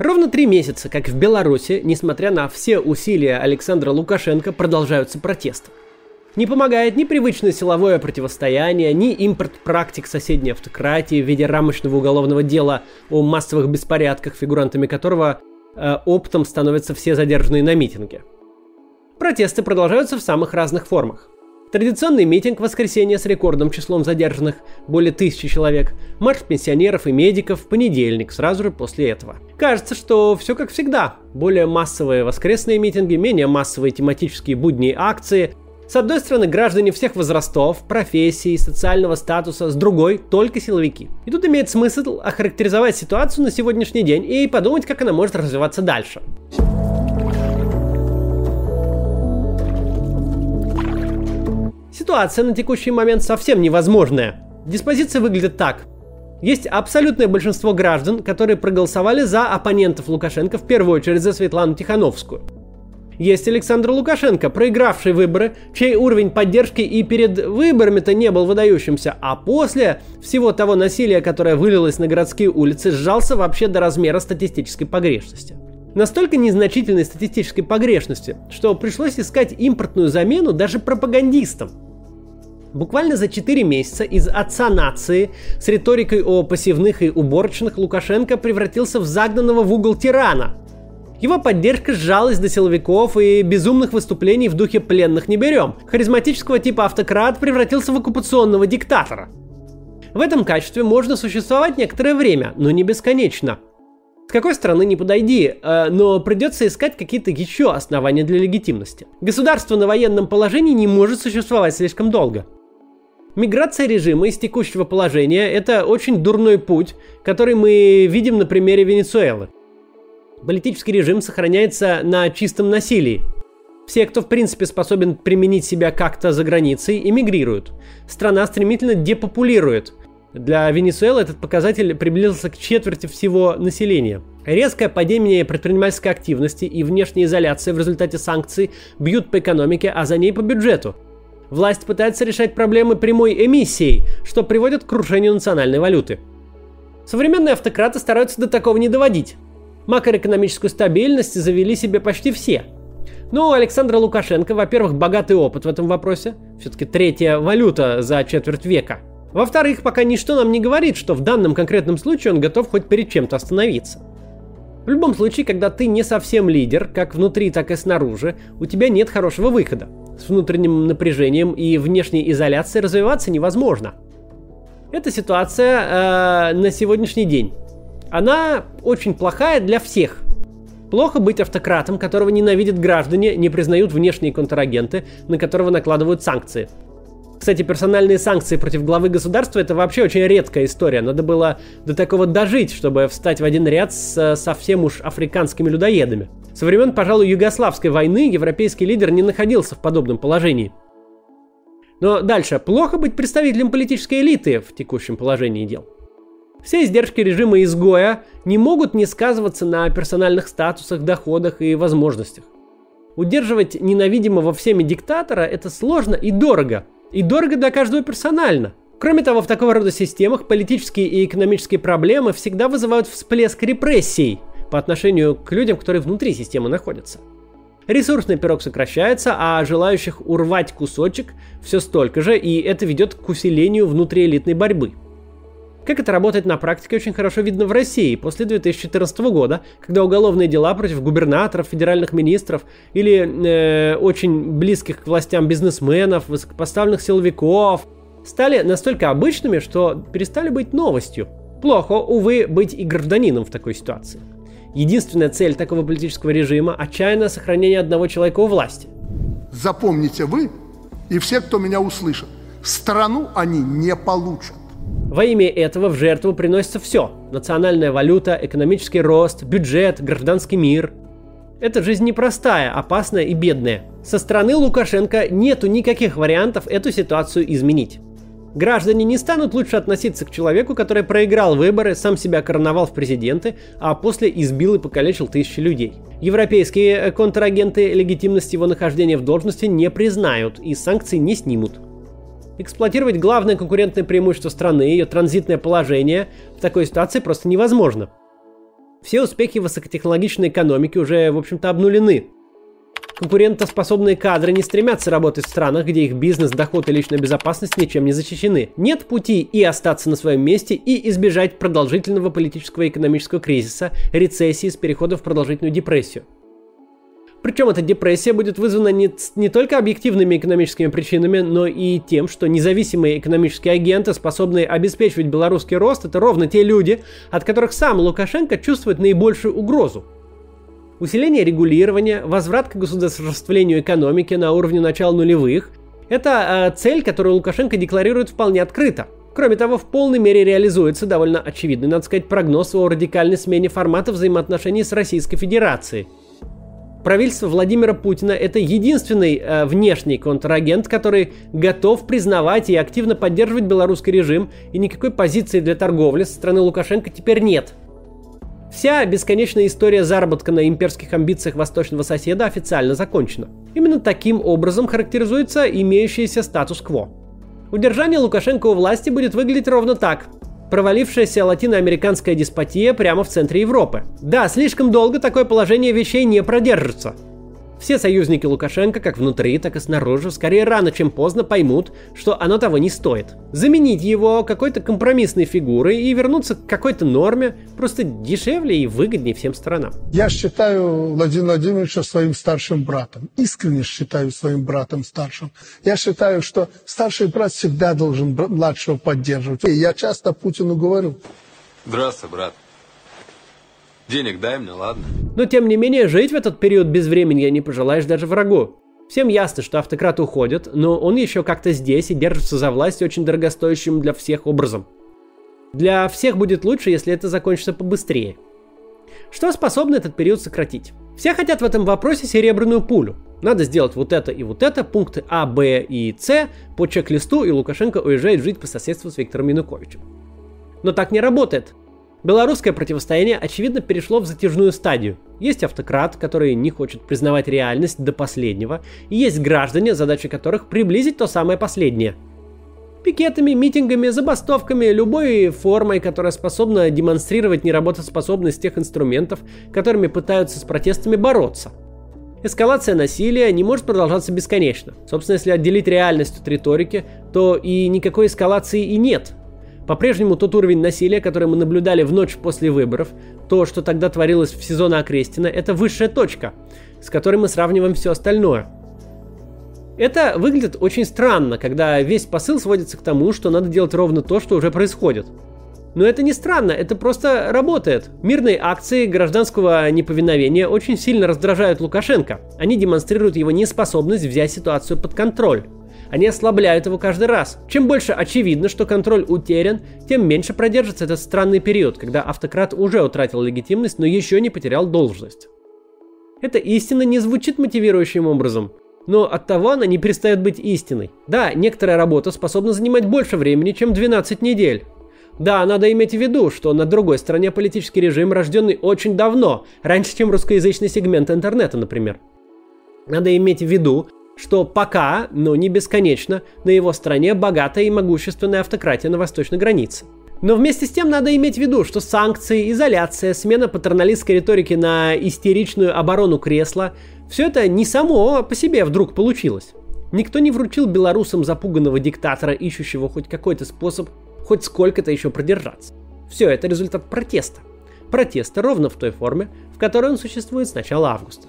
Ровно три месяца, как в Беларуси, несмотря на все усилия Александра Лукашенко, продолжаются протесты. Не помогает ни привычное силовое противостояние, ни импорт практик соседней автократии в виде рамочного уголовного дела о массовых беспорядках, фигурантами которого э, оптом становятся все задержанные на митинге. Протесты продолжаются в самых разных формах. Традиционный митинг в воскресенье с рекордным числом задержанных, более тысячи человек, марш пенсионеров и медиков в понедельник, сразу же после этого. Кажется, что все как всегда. Более массовые воскресные митинги, менее массовые тематические будние акции. С одной стороны, граждане всех возрастов, профессий, социального статуса, с другой – только силовики. И тут имеет смысл охарактеризовать ситуацию на сегодняшний день и подумать, как она может развиваться дальше. Ситуация на текущий момент совсем невозможная. Диспозиция выглядит так. Есть абсолютное большинство граждан, которые проголосовали за оппонентов Лукашенко, в первую очередь за Светлану Тихановскую. Есть Александр Лукашенко, проигравший выборы, чей уровень поддержки и перед выборами-то не был выдающимся, а после всего того насилия, которое вылилось на городские улицы, сжался вообще до размера статистической погрешности. Настолько незначительной статистической погрешности, что пришлось искать импортную замену даже пропагандистам – Буквально за 4 месяца из отца нации с риторикой о пассивных и уборочных Лукашенко превратился в загнанного в угол тирана. Его поддержка сжалась до силовиков и безумных выступлений в духе пленных не берем. Харизматического типа автократ превратился в оккупационного диктатора. В этом качестве можно существовать некоторое время, но не бесконечно. С какой стороны не подойди, э, но придется искать какие-то еще основания для легитимности. Государство на военном положении не может существовать слишком долго. Миграция режима из текущего положения – это очень дурной путь, который мы видим на примере Венесуэлы. Политический режим сохраняется на чистом насилии. Все, кто в принципе способен применить себя как-то за границей, эмигрируют. Страна стремительно депопулирует. Для Венесуэлы этот показатель приблизился к четверти всего населения. Резкое падение предпринимательской активности и внешняя изоляция в результате санкций бьют по экономике, а за ней по бюджету – Власть пытается решать проблемы прямой эмиссией, что приводит к крушению национальной валюты. Современные автократы стараются до такого не доводить. Макроэкономическую стабильность завели себе почти все. Но у Александра Лукашенко, во-первых, богатый опыт в этом вопросе, все-таки третья валюта за четверть века. Во-вторых, пока ничто нам не говорит, что в данном конкретном случае он готов хоть перед чем-то остановиться. В любом случае, когда ты не совсем лидер, как внутри, так и снаружи, у тебя нет хорошего выхода с внутренним напряжением и внешней изоляцией развиваться невозможно. Эта ситуация э, на сегодняшний день. Она очень плохая для всех. Плохо быть автократом, которого ненавидят граждане, не признают внешние контрагенты, на которого накладывают санкции. Кстати, персональные санкции против главы государства это вообще очень редкая история. Надо было до такого дожить, чтобы встать в один ряд с совсем уж африканскими людоедами. Со времен, пожалуй, Югославской войны европейский лидер не находился в подобном положении. Но дальше. Плохо быть представителем политической элиты в текущем положении дел. Все издержки режима изгоя не могут не сказываться на персональных статусах, доходах и возможностях. Удерживать ненавидимого всеми диктатора – это сложно и дорого. И дорого для каждого персонально. Кроме того, в такого рода системах политические и экономические проблемы всегда вызывают всплеск репрессий, по отношению к людям, которые внутри системы находятся. Ресурсный пирог сокращается, а желающих урвать кусочек все столько же, и это ведет к усилению внутриэлитной борьбы. Как это работает на практике, очень хорошо видно в России после 2014 года, когда уголовные дела против губернаторов, федеральных министров или э, очень близких к властям бизнесменов, высокопоставленных силовиков стали настолько обычными, что перестали быть новостью. Плохо, увы, быть и гражданином в такой ситуации. Единственная цель такого политического режима – отчаянное сохранение одного человека у власти. Запомните вы и все, кто меня услышит, страну они не получат. Во имя этого в жертву приносится все – национальная валюта, экономический рост, бюджет, гражданский мир. Эта жизнь непростая, опасная и бедная. Со стороны Лукашенко нету никаких вариантов эту ситуацию изменить. Граждане не станут лучше относиться к человеку, который проиграл выборы, сам себя короновал в президенты, а после избил и покалечил тысячи людей. Европейские контрагенты легитимность его нахождения в должности не признают и санкции не снимут. Эксплуатировать главное конкурентное преимущество страны, ее транзитное положение, в такой ситуации просто невозможно. Все успехи высокотехнологичной экономики уже, в общем-то, обнулены. Конкурентоспособные кадры не стремятся работать в странах, где их бизнес, доход и личная безопасность ничем не защищены. Нет пути и остаться на своем месте, и избежать продолжительного политического и экономического кризиса, рецессии с переходом в продолжительную депрессию. Причем эта депрессия будет вызвана не, не только объективными экономическими причинами, но и тем, что независимые экономические агенты, способные обеспечивать белорусский рост, это ровно те люди, от которых сам Лукашенко чувствует наибольшую угрозу. Усиление регулирования, возврат к государствлению экономики на уровне начала нулевых – это э, цель, которую Лукашенко декларирует вполне открыто. Кроме того, в полной мере реализуется довольно очевидный, надо сказать, прогноз о радикальной смене формата взаимоотношений с Российской Федерацией – Правительство Владимира Путина это единственный э, внешний контрагент, который готов признавать и активно поддерживать белорусский режим, и никакой позиции для торговли со стороны Лукашенко теперь нет. Вся бесконечная история заработка на имперских амбициях восточного соседа официально закончена. Именно таким образом характеризуется имеющийся статус-кво. Удержание Лукашенко у власти будет выглядеть ровно так провалившаяся латиноамериканская деспотия прямо в центре Европы. Да, слишком долго такое положение вещей не продержится. Все союзники Лукашенко, как внутри, так и снаружи, скорее рано, чем поздно поймут, что оно того не стоит. Заменить его какой-то компромиссной фигурой и вернуться к какой-то норме просто дешевле и выгоднее всем сторонам. Я считаю Владимира Владимировича своим старшим братом. Искренне считаю своим братом старшим. Я считаю, что старший брат всегда должен младшего поддерживать. И я часто Путину говорю. Здравствуй, брат. Денег дай мне, ладно? Но тем не менее, жить в этот период без времени не пожелаешь даже врагу. Всем ясно, что автократ уходит, но он еще как-то здесь и держится за власть очень дорогостоящим для всех образом. Для всех будет лучше, если это закончится побыстрее. Что способно этот период сократить? Все хотят в этом вопросе серебряную пулю. Надо сделать вот это и вот это, пункты А, Б и С по чек-листу, и Лукашенко уезжает жить по соседству с Виктором Януковичем. Но так не работает. Белорусское противостояние, очевидно, перешло в затяжную стадию. Есть автократ, который не хочет признавать реальность до последнего, и есть граждане, задача которых приблизить то самое последнее. Пикетами, митингами, забастовками, любой формой, которая способна демонстрировать неработоспособность тех инструментов, которыми пытаются с протестами бороться. Эскалация насилия не может продолжаться бесконечно. Собственно, если отделить реальность от риторики, то и никакой эскалации и нет, по-прежнему тот уровень насилия, который мы наблюдали в ночь после выборов, то, что тогда творилось в сезоне Окрестина, это высшая точка, с которой мы сравниваем все остальное. Это выглядит очень странно, когда весь посыл сводится к тому, что надо делать ровно то, что уже происходит. Но это не странно, это просто работает. Мирные акции гражданского неповиновения очень сильно раздражают Лукашенко. Они демонстрируют его неспособность взять ситуацию под контроль. Они ослабляют его каждый раз. Чем больше очевидно, что контроль утерян, тем меньше продержится этот странный период, когда автократ уже утратил легитимность, но еще не потерял должность. Эта истина не звучит мотивирующим образом, но от того она не перестает быть истиной. Да, некоторая работа способна занимать больше времени, чем 12 недель. Да, надо иметь в виду, что на другой стороне политический режим, рожденный очень давно, раньше, чем русскоязычный сегмент интернета, например. Надо иметь в виду, что пока, но не бесконечно, на его стороне богатая и могущественная автократия на восточной границе. Но вместе с тем надо иметь в виду, что санкции, изоляция, смена патерналистской риторики на истеричную оборону кресла – все это не само по себе вдруг получилось. Никто не вручил белорусам запуганного диктатора, ищущего хоть какой-то способ хоть сколько-то еще продержаться. Все это результат протеста. Протеста ровно в той форме, в которой он существует с начала августа.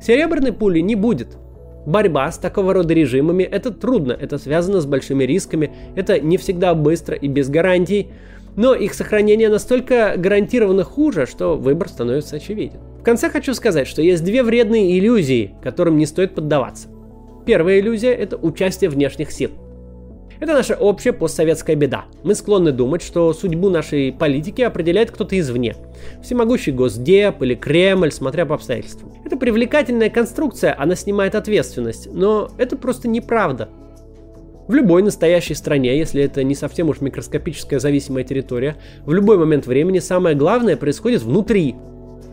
Серебряной пули не будет, Борьба с такого рода режимами – это трудно, это связано с большими рисками, это не всегда быстро и без гарантий, но их сохранение настолько гарантированно хуже, что выбор становится очевиден. В конце хочу сказать, что есть две вредные иллюзии, которым не стоит поддаваться. Первая иллюзия – это участие внешних сил. Это наша общая постсоветская беда. Мы склонны думать, что судьбу нашей политики определяет кто-то извне. Всемогущий Госдеп или Кремль, смотря по обстоятельствам. Это привлекательная конструкция, она снимает ответственность, но это просто неправда. В любой настоящей стране, если это не совсем уж микроскопическая зависимая территория, в любой момент времени самое главное происходит внутри,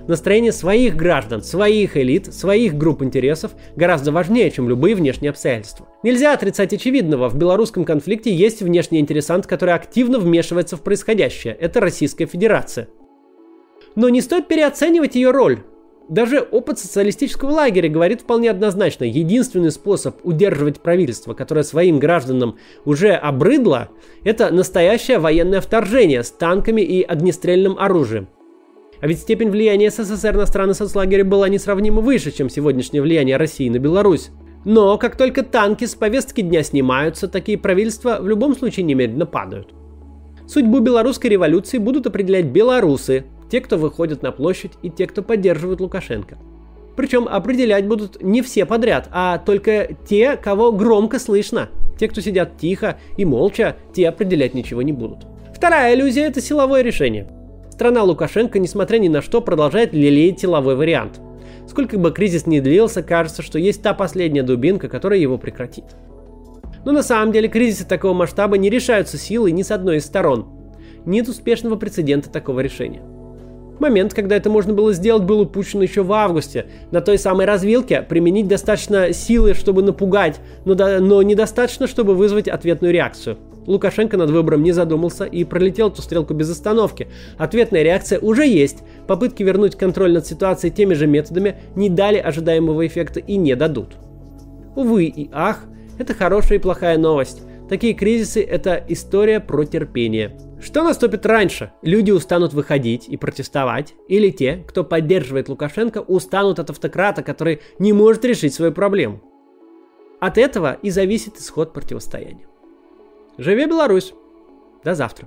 Настроение своих граждан, своих элит, своих групп интересов гораздо важнее, чем любые внешние обстоятельства. Нельзя отрицать очевидного, в белорусском конфликте есть внешний интересант, который активно вмешивается в происходящее. Это Российская Федерация. Но не стоит переоценивать ее роль. Даже опыт социалистического лагеря говорит вполне однозначно, единственный способ удерживать правительство, которое своим гражданам уже обрыдло, это настоящее военное вторжение с танками и огнестрельным оружием. А ведь степень влияния СССР на страны соцлагеря была несравнимо выше, чем сегодняшнее влияние России на Беларусь. Но как только танки с повестки дня снимаются, такие правительства в любом случае немедленно падают. Судьбу белорусской революции будут определять белорусы, те, кто выходят на площадь и те, кто поддерживают Лукашенко. Причем определять будут не все подряд, а только те, кого громко слышно. Те, кто сидят тихо и молча, те определять ничего не будут. Вторая иллюзия – это силовое решение. Страна Лукашенко, несмотря ни на что, продолжает лелеять силовой вариант. Сколько бы кризис ни длился, кажется, что есть та последняя дубинка, которая его прекратит. Но на самом деле кризисы такого масштаба не решаются силой ни с одной из сторон. Нет успешного прецедента такого решения. Момент, когда это можно было сделать, был упущен еще в августе. На той самой развилке применить достаточно силы, чтобы напугать, но, до, но недостаточно, чтобы вызвать ответную реакцию. Лукашенко над выбором не задумался и пролетел эту стрелку без остановки. Ответная реакция уже есть. Попытки вернуть контроль над ситуацией теми же методами не дали ожидаемого эффекта и не дадут. Увы и ах, это хорошая и плохая новость. Такие кризисы – это история про терпение. Что наступит раньше? Люди устанут выходить и протестовать? Или те, кто поддерживает Лукашенко, устанут от автократа, который не может решить свою проблему? От этого и зависит исход противостояния. Живи Беларусь! До завтра!